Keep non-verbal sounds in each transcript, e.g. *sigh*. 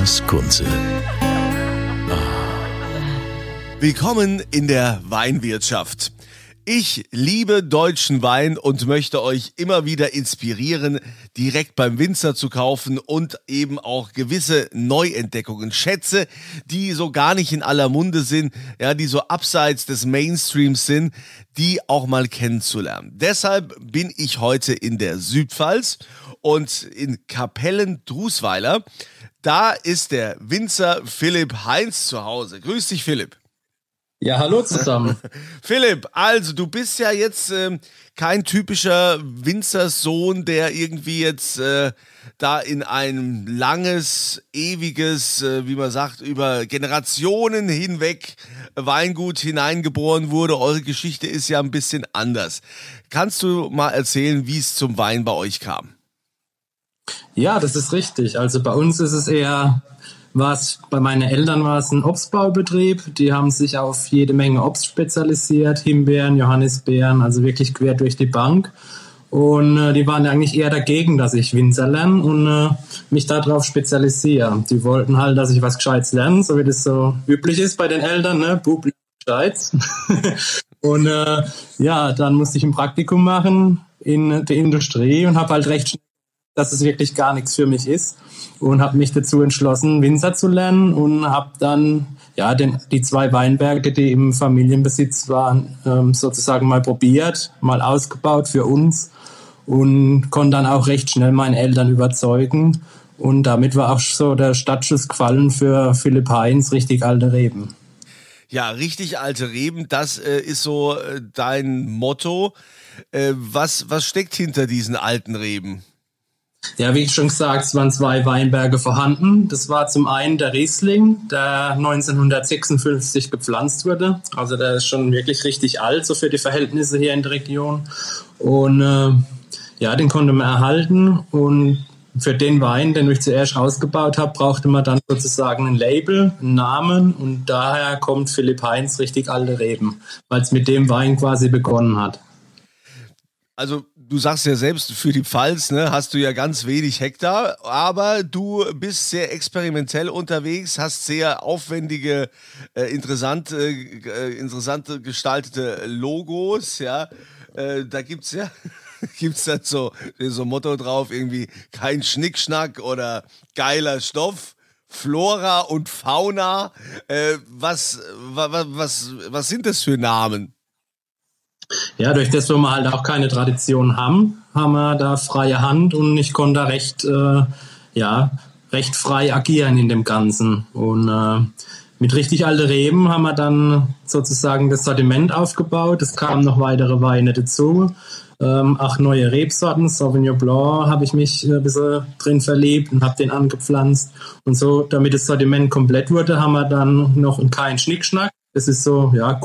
Andreas Kunze. Willkommen in der Weinwirtschaft. Ich liebe deutschen Wein und möchte euch immer wieder inspirieren, direkt beim Winzer zu kaufen und eben auch gewisse Neuentdeckungen, Schätze, die so gar nicht in aller Munde sind, ja, die so abseits des Mainstreams sind, die auch mal kennenzulernen. Deshalb bin ich heute in der Südpfalz und in Kapellen-Drusweiler. Da ist der Winzer Philipp Heinz zu Hause. Grüß dich, Philipp. Ja, hallo zusammen. *laughs* Philipp, also du bist ja jetzt ähm, kein typischer Winzersohn, der irgendwie jetzt äh, da in ein langes, ewiges, äh, wie man sagt, über Generationen hinweg Weingut hineingeboren wurde. Eure Geschichte ist ja ein bisschen anders. Kannst du mal erzählen, wie es zum Wein bei euch kam? Ja, das ist richtig. Also bei uns ist es eher was bei meinen Eltern war es ein Obstbaubetrieb. Die haben sich auf jede Menge Obst spezialisiert, Himbeeren, Johannisbeeren, also wirklich quer durch die Bank. Und äh, die waren eigentlich eher dagegen, dass ich Winzer lerne und äh, mich darauf spezialisiere. Die wollten halt, dass ich was Gescheites lerne, so wie das so üblich ist bei den Eltern, ne? Bub Gescheites. *laughs* und äh, ja, dann musste ich ein Praktikum machen in der Industrie und habe halt recht schnell, dass es wirklich gar nichts für mich ist und habe mich dazu entschlossen, Winzer zu lernen und habe dann ja den, die zwei Weinberge, die im Familienbesitz waren, ähm, sozusagen mal probiert, mal ausgebaut für uns und konnte dann auch recht schnell meinen Eltern überzeugen. Und damit war auch so der Stadtschuss gefallen für Philipp Heinz, richtig alte Reben. Ja, richtig alte Reben, das äh, ist so äh, dein Motto. Äh, was, was steckt hinter diesen alten Reben? Ja, wie ich schon gesagt, es waren zwei Weinberge vorhanden. Das war zum einen der Riesling, der 1956 gepflanzt wurde. Also der ist schon wirklich richtig alt, so für die Verhältnisse hier in der Region. Und äh, ja, den konnte man erhalten. Und für den Wein, den ich zuerst ausgebaut habe, brauchte man dann sozusagen ein Label, einen Namen. Und daher kommt Philipp Heinz richtig alte Reben, weil es mit dem Wein quasi begonnen hat. Also du sagst ja selbst, für die Pfalz ne, hast du ja ganz wenig Hektar, aber du bist sehr experimentell unterwegs, hast sehr aufwendige, äh, interessante, äh, interessante gestaltete Logos, ja. Äh, da gibt's ja *laughs* gibt's dann so so Motto drauf irgendwie kein Schnickschnack oder geiler Stoff. Flora und Fauna, äh, was, was, was, was sind das für Namen? Ja, durch das, wir wir halt auch keine Tradition haben, haben wir da freie Hand und ich konnte da recht, äh, ja, recht frei agieren in dem Ganzen. Und äh, mit richtig alte Reben haben wir dann sozusagen das Sortiment aufgebaut. Es kamen noch weitere Weine dazu. Ähm, auch neue Rebsorten, Sauvignon Blanc, habe ich mich ein bisschen drin verliebt und habe den angepflanzt. Und so, damit das Sortiment komplett wurde, haben wir dann noch keinen Schnickschnack. Das ist so, ja,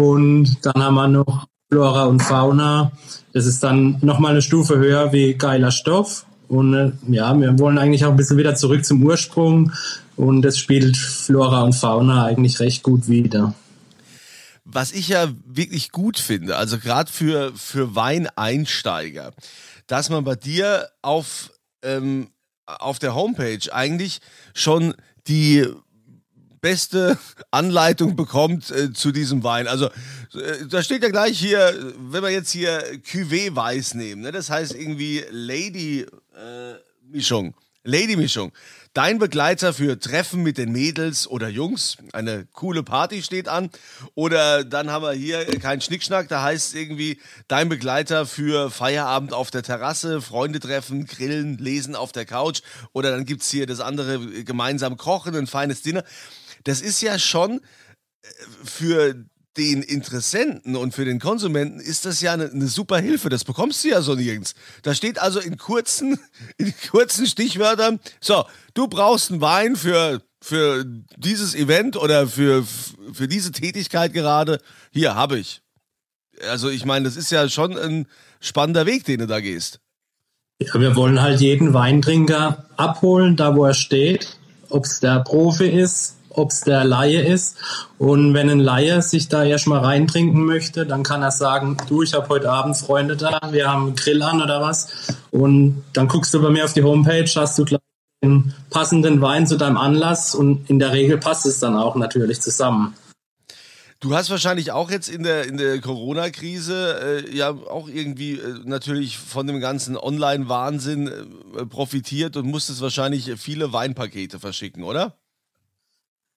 und dann haben wir noch Flora und Fauna. Das ist dann nochmal eine Stufe höher wie geiler Stoff. Und äh, ja, wir wollen eigentlich auch ein bisschen wieder zurück zum Ursprung. Und das spielt Flora und Fauna eigentlich recht gut wieder. Was ich ja wirklich gut finde, also gerade für, für Weineinsteiger, dass man bei dir auf, ähm, auf der Homepage eigentlich schon die beste *laughs* Anleitung bekommt äh, zu diesem Wein. Also äh, da steht ja gleich hier, wenn wir jetzt hier Cuvée Weiß nehmen, ne, das heißt irgendwie Lady äh, Mischung. Lady-Mischung. Dein Begleiter für Treffen mit den Mädels oder Jungs. Eine coole Party steht an. Oder dann haben wir hier keinen Schnickschnack. Da heißt irgendwie dein Begleiter für Feierabend auf der Terrasse, Freunde treffen, grillen, lesen auf der Couch. Oder dann gibt es hier das andere gemeinsam kochen, ein feines Dinner. Das ist ja schon äh, für den Interessenten und für den Konsumenten ist das ja eine, eine, super Hilfe. Das bekommst du ja so nirgends. Da steht also in kurzen, *laughs* in kurzen Stichwörtern, so, du brauchst einen Wein für, für dieses Event oder für, für diese Tätigkeit gerade. Hier, habe ich. Also ich meine, das ist ja schon ein spannender Weg, den du da gehst. Ja, wir wollen halt jeden Weintrinker abholen, da wo er steht. Ob es der Profi ist, ob es der Laie ist. Und wenn ein Laie sich da erstmal reintrinken möchte, dann kann er sagen, du, ich habe heute Abend Freunde da, wir haben einen Grill an oder was. Und dann guckst du bei mir auf die Homepage, hast du gleich den passenden Wein zu deinem Anlass und in der Regel passt es dann auch natürlich zusammen. Du hast wahrscheinlich auch jetzt in der, in der Corona-Krise äh, ja auch irgendwie äh, natürlich von dem ganzen Online-Wahnsinn äh, profitiert und musstest wahrscheinlich viele Weinpakete verschicken, oder?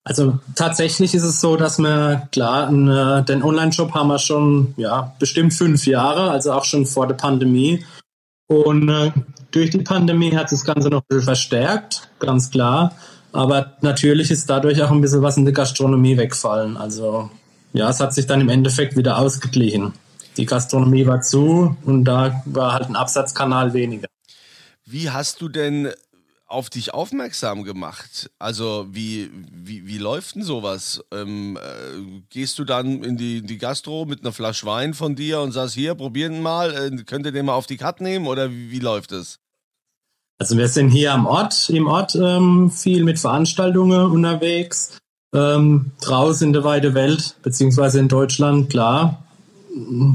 Also tatsächlich ist es so, dass wir, klar, äh, den Online-Shop haben wir schon, ja, bestimmt fünf Jahre, also auch schon vor der Pandemie. Und äh, durch die Pandemie hat das Ganze noch ein bisschen verstärkt, ganz klar. Aber natürlich ist dadurch auch ein bisschen was in der Gastronomie wegfallen. Also ja, es hat sich dann im Endeffekt wieder ausgeglichen. Die Gastronomie war zu und da war halt ein Absatzkanal weniger. Wie hast du denn auf dich aufmerksam gemacht? Also wie, wie, wie läuft denn sowas? Ähm, äh, gehst du dann in die, die Gastro mit einer Flasche Wein von dir und sagst, hier, probieren mal, äh, könnt ihr den mal auf die Cut nehmen oder wie, wie läuft es? Also wir sind hier am Ort, im Ort ähm, viel mit Veranstaltungen unterwegs. Ähm, draußen in der weite Welt, beziehungsweise in Deutschland, klar.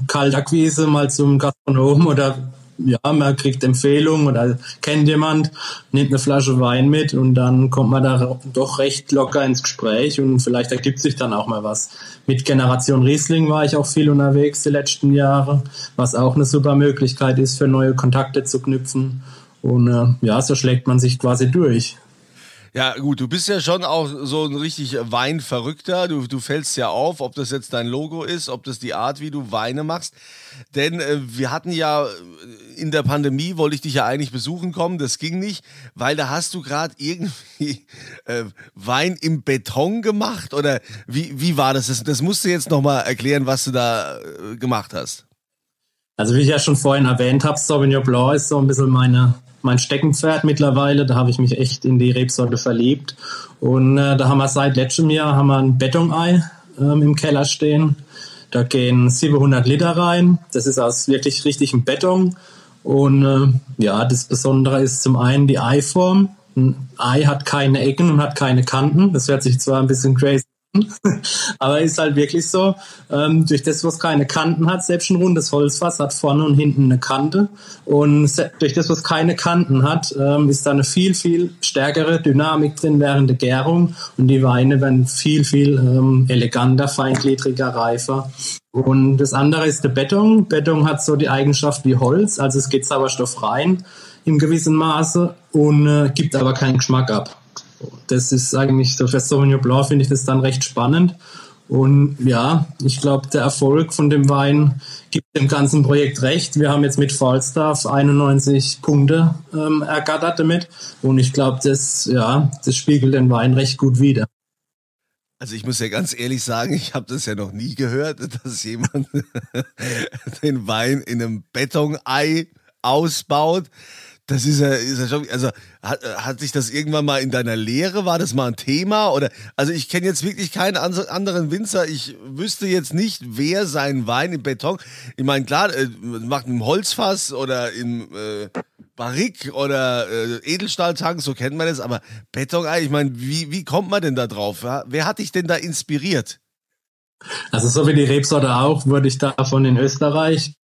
Kaltakquise mal zum Gastronom oder ja, man kriegt Empfehlungen oder kennt jemand, nimmt eine Flasche Wein mit und dann kommt man da doch recht locker ins Gespräch und vielleicht ergibt sich dann auch mal was. Mit Generation Riesling war ich auch viel unterwegs die letzten Jahre, was auch eine super Möglichkeit ist, für neue Kontakte zu knüpfen. Und äh, ja, so schlägt man sich quasi durch. Ja, gut, du bist ja schon auch so ein richtig Weinverrückter. Du, du fällst ja auf, ob das jetzt dein Logo ist, ob das die Art, wie du Weine machst. Denn äh, wir hatten ja äh, in der Pandemie, wollte ich dich ja eigentlich besuchen kommen, das ging nicht, weil da hast du gerade irgendwie äh, Wein im Beton gemacht oder wie, wie war das? Das, das musst du jetzt nochmal erklären, was du da äh, gemacht hast. Also wie ich ja schon vorhin erwähnt habe, Sauvignon Blanc ist so ein bisschen meine mein Steckenpferd mittlerweile. Da habe ich mich echt in die Rebsorte verliebt. Und äh, da haben wir seit letztem Jahr haben wir ein Betonei ähm, im Keller stehen. Da gehen 700 Liter rein. Das ist aus wirklich richtigem Beton. Und äh, ja, das Besondere ist zum einen die Eiform. Ein Ei hat keine Ecken und hat keine Kanten. Das hört sich zwar ein bisschen crazy *laughs* Aber ist halt wirklich so, ähm, durch das, was keine Kanten hat, selbst ein rundes Holzfass hat vorne und hinten eine Kante. Und durch das, was keine Kanten hat, ähm, ist da eine viel, viel stärkere Dynamik drin während der Gärung. Und die Weine werden viel, viel ähm, eleganter, feingliedriger, reifer. Und das andere ist der Beton. Beton hat so die Eigenschaft wie Holz, also es geht Sauerstoff rein im gewissen Maße und äh, gibt aber keinen Geschmack ab. Das ist eigentlich so für Sauvignon Blanc finde ich das dann recht spannend. Und ja, ich glaube, der Erfolg von dem Wein gibt dem ganzen Projekt recht. Wir haben jetzt mit Falstaff 91 Punkte ähm, ergattert damit. Und ich glaube, das, ja, das spiegelt den Wein recht gut wider. Also ich muss ja ganz ehrlich sagen, ich habe das ja noch nie gehört, *laughs* dass jemand *laughs* den Wein in einem Betonei ausbaut. Das ist ja, ist ja schon, also hat, hat sich das irgendwann mal in deiner Lehre, war das mal ein Thema? Oder, also ich kenne jetzt wirklich keinen anderen Winzer, ich wüsste jetzt nicht, wer seinen Wein im Beton, ich meine, klar, äh, macht im Holzfass oder im äh, Barrik oder äh, Edelstahltank, so kennt man das, aber Beton, ich meine, wie, wie kommt man denn da drauf? Wer hat dich denn da inspiriert? Also so wie die Rebsorte auch, wurde ich davon in Österreich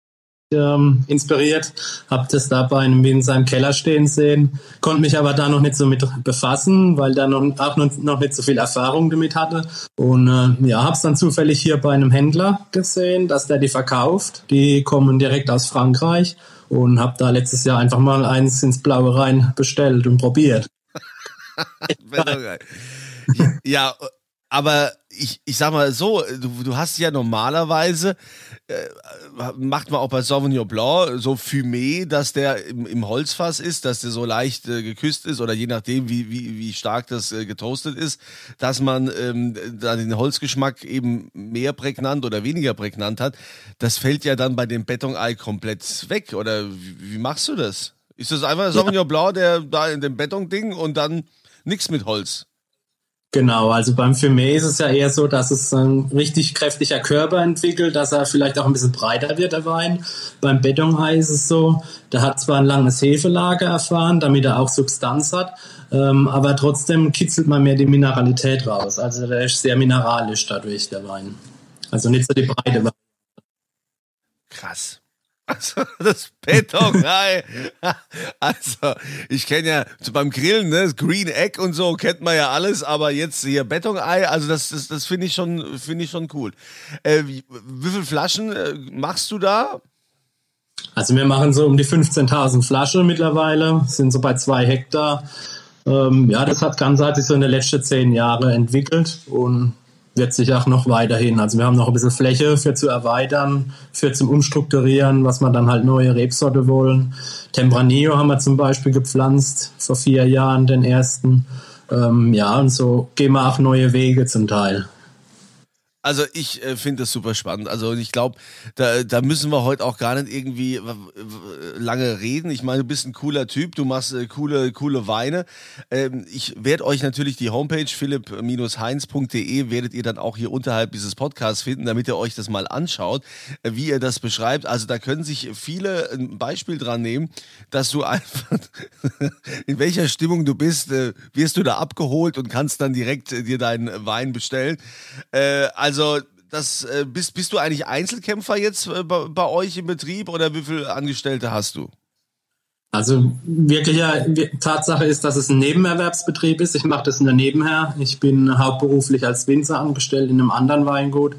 ähm, inspiriert, habe das da bei einem in seinem Keller stehen sehen, konnte mich aber da noch nicht so mit befassen, weil da noch, auch noch, nicht so viel Erfahrung damit hatte und äh, ja, habe es dann zufällig hier bei einem Händler gesehen, dass der die verkauft. Die kommen direkt aus Frankreich und habe da letztes Jahr einfach mal eins ins Blaue rein bestellt und probiert. *laughs* ja, aber ich, ich sag mal so, du, du hast ja normalerweise, äh, macht man auch bei Sauvignon Blanc so Fumé, dass der im, im Holzfass ist, dass der so leicht äh, geküsst ist oder je nachdem, wie, wie, wie stark das äh, getoastet ist, dass man ähm, da den Holzgeschmack eben mehr prägnant oder weniger prägnant hat. Das fällt ja dann bei dem Betonei komplett weg. Oder wie, wie machst du das? Ist das einfach Sauvignon ja. Blanc, der da in dem Beton-Ding und dann nichts mit Holz? Genau, also beim Fumé ist es ja eher so, dass es ein richtig kräftiger Körper entwickelt, dass er vielleicht auch ein bisschen breiter wird, der Wein. Beim Betonei ist es so, der hat zwar ein langes Hefelager erfahren, damit er auch Substanz hat, ähm, aber trotzdem kitzelt man mehr die Mineralität raus. Also der ist sehr mineralisch dadurch, der Wein. Also nicht so die breite Wein. Krass. Also das Betonei. Also ich kenne ja beim Grillen, ne, Green Egg und so kennt man ja alles, aber jetzt hier Betonei, also das, das, das finde ich schon, finde ich schon cool. Äh, wie, wie viele Flaschen äh, machst du da? Also wir machen so um die 15.000 Flaschen mittlerweile, sind so bei zwei Hektar. Ähm, ja, das hat ganz hat sich so in den letzten zehn Jahren entwickelt und sich auch noch weiterhin. Also wir haben noch ein bisschen Fläche für zu erweitern, für zum Umstrukturieren, was wir dann halt neue Rebsorte wollen. Tempranillo haben wir zum Beispiel gepflanzt vor vier Jahren, den ersten. Ähm, ja, und so gehen wir auch neue Wege zum Teil. Also ich äh, finde das super spannend. Also ich glaube, da, da müssen wir heute auch gar nicht irgendwie lange reden. Ich meine, du bist ein cooler Typ, du machst äh, coole, coole Weine. Ähm, ich werde euch natürlich die Homepage philipp-heinz.de werdet ihr dann auch hier unterhalb dieses Podcasts finden, damit ihr euch das mal anschaut, äh, wie ihr das beschreibt. Also da können sich viele ein Beispiel dran nehmen, dass du *laughs* einfach in welcher Stimmung du bist, äh, wirst du da abgeholt und kannst dann direkt äh, dir deinen Wein bestellen. Äh, also also, das, äh, bist, bist du eigentlich Einzelkämpfer jetzt äh, bei, bei, euch im Betrieb oder wie viele Angestellte hast du? Also wirklich ja, Tatsache ist, dass es ein Nebenerwerbsbetrieb ist. Ich mache das nur nebenher. Ich bin hauptberuflich als Winzer angestellt in einem anderen Weingut.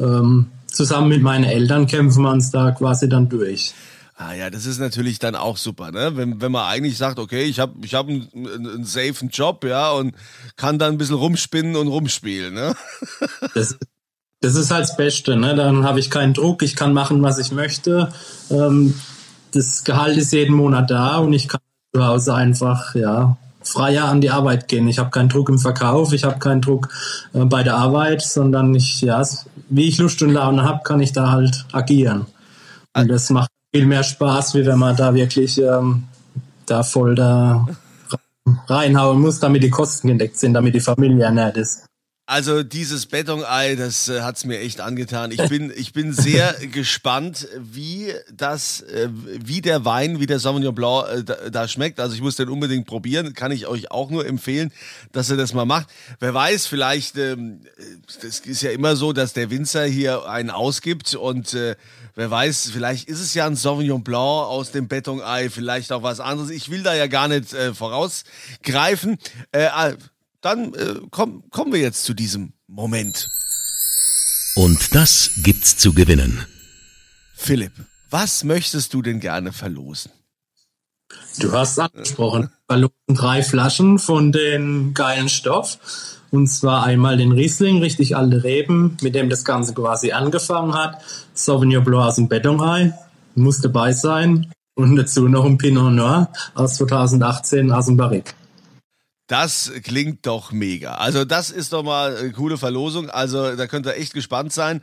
Ähm, zusammen mit meinen Eltern kämpfen wir uns da quasi dann durch. Ah ja, das ist natürlich dann auch super, ne? Wenn, wenn man eigentlich sagt, okay, ich habe ich hab einen, einen safen Job, ja, und kann dann ein bisschen rumspinnen und rumspielen, ne? *laughs* Das, das ist halt das Beste, ne? Dann habe ich keinen Druck, ich kann machen, was ich möchte. Ähm, das Gehalt ist jeden Monat da und ich kann zu Hause einfach, ja, freier an die Arbeit gehen. Ich habe keinen Druck im Verkauf, ich habe keinen Druck äh, bei der Arbeit, sondern ich, ja, wie ich Lust und Laune habe, kann ich da halt agieren. Und das macht viel mehr Spaß, wie wenn man da wirklich ähm, da voll da reinhauen muss, damit die Kosten gedeckt sind, damit die Familie ernährt ist. Also dieses Betonei, das äh, hat's mir echt angetan. Ich bin, ich bin sehr *laughs* gespannt, wie das, äh, wie der Wein, wie der Sauvignon Blanc äh, da, da, schmeckt. Also ich muss den unbedingt probieren. Kann ich euch auch nur empfehlen, dass ihr das mal macht. Wer weiß, vielleicht, ähm, das ist ja immer so, dass der Winzer hier einen ausgibt und äh, wer weiß, vielleicht ist es ja ein Sauvignon Blanc aus dem Betonei, vielleicht auch was anderes. Ich will da ja gar nicht äh, vorausgreifen. Dann äh, komm, kommen wir jetzt zu diesem Moment. Und das gibt's zu gewinnen. Philipp, was möchtest du denn gerne verlosen? Du hast angesprochen, verlosen drei Flaschen von dem geilen Stoff. Und zwar einmal den Riesling, richtig alte Reben, mit dem das Ganze quasi angefangen hat. Sauvignon Blanc aus dem Betonei, muss dabei sein. Und dazu noch ein Pinot Noir aus 2018 aus dem Barrique. Das klingt doch mega. Also das ist doch mal eine coole Verlosung. Also da könnt ihr echt gespannt sein.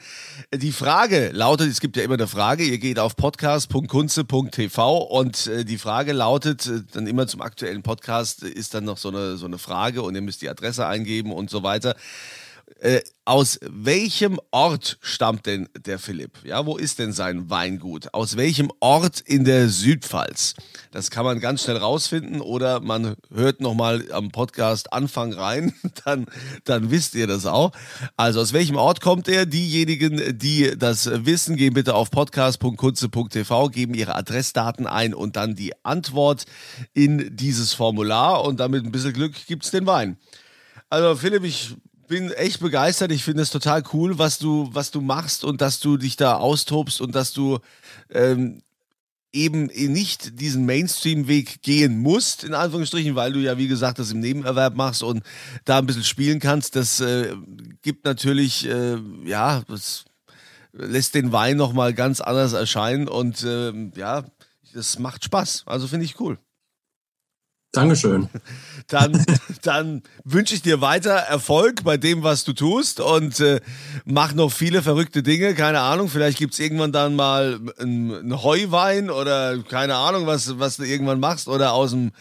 Die Frage lautet, es gibt ja immer eine Frage, ihr geht auf podcast.kunze.tv und äh, die Frage lautet äh, dann immer zum aktuellen Podcast ist dann noch so eine, so eine Frage und ihr müsst die Adresse eingeben und so weiter. Äh, aus welchem Ort stammt denn der Philipp? Ja, wo ist denn sein Weingut? Aus welchem Ort in der Südpfalz? Das kann man ganz schnell rausfinden oder man hört nochmal am Podcast Anfang rein, *laughs* dann, dann wisst ihr das auch. Also aus welchem Ort kommt er? Diejenigen, die das wissen, gehen bitte auf podcast.kunze.tv, geben ihre Adressdaten ein und dann die Antwort in dieses Formular und damit ein bisschen Glück gibt's den Wein. Also Philipp, ich bin echt begeistert. Ich finde es total cool, was du, was du machst und dass du dich da austobst und dass du ähm, eben nicht diesen Mainstream-Weg gehen musst, in Anführungsstrichen, weil du ja, wie gesagt, das im Nebenerwerb machst und da ein bisschen spielen kannst. Das äh, gibt natürlich, äh, ja, das lässt den Wein nochmal ganz anders erscheinen und äh, ja, das macht Spaß. Also finde ich cool. Dankeschön. *laughs* Dann, dann wünsche ich dir weiter Erfolg bei dem, was du tust und äh, mach noch viele verrückte Dinge. Keine Ahnung, vielleicht gibt es irgendwann dann mal einen Heuwein oder keine Ahnung, was, was du irgendwann machst oder aus dem,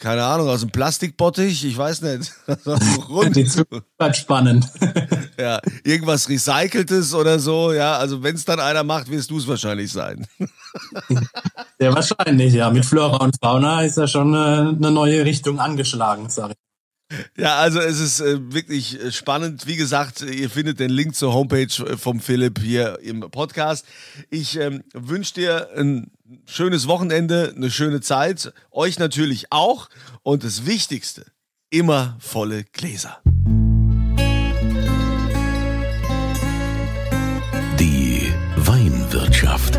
keine Ahnung, aus dem Plastikbottich, ich weiß nicht. *laughs* Rund. Die bleibt spannend. *laughs* ja, irgendwas Recyceltes oder so, ja. Also wenn es dann einer macht, wirst du es wahrscheinlich sein. Sehr wahrscheinlich, ja. Mit Flora und Fauna ist ja schon eine, eine neue Richtung angeschlagen, sage ich. Ja, also es ist äh, wirklich äh, spannend. Wie gesagt, ihr findet den Link zur Homepage äh, vom Philipp hier im Podcast. Ich ähm, wünsche dir ein schönes Wochenende, eine schöne Zeit. Euch natürlich auch. Und das Wichtigste, immer volle Gläser. Die Weinwirtschaft.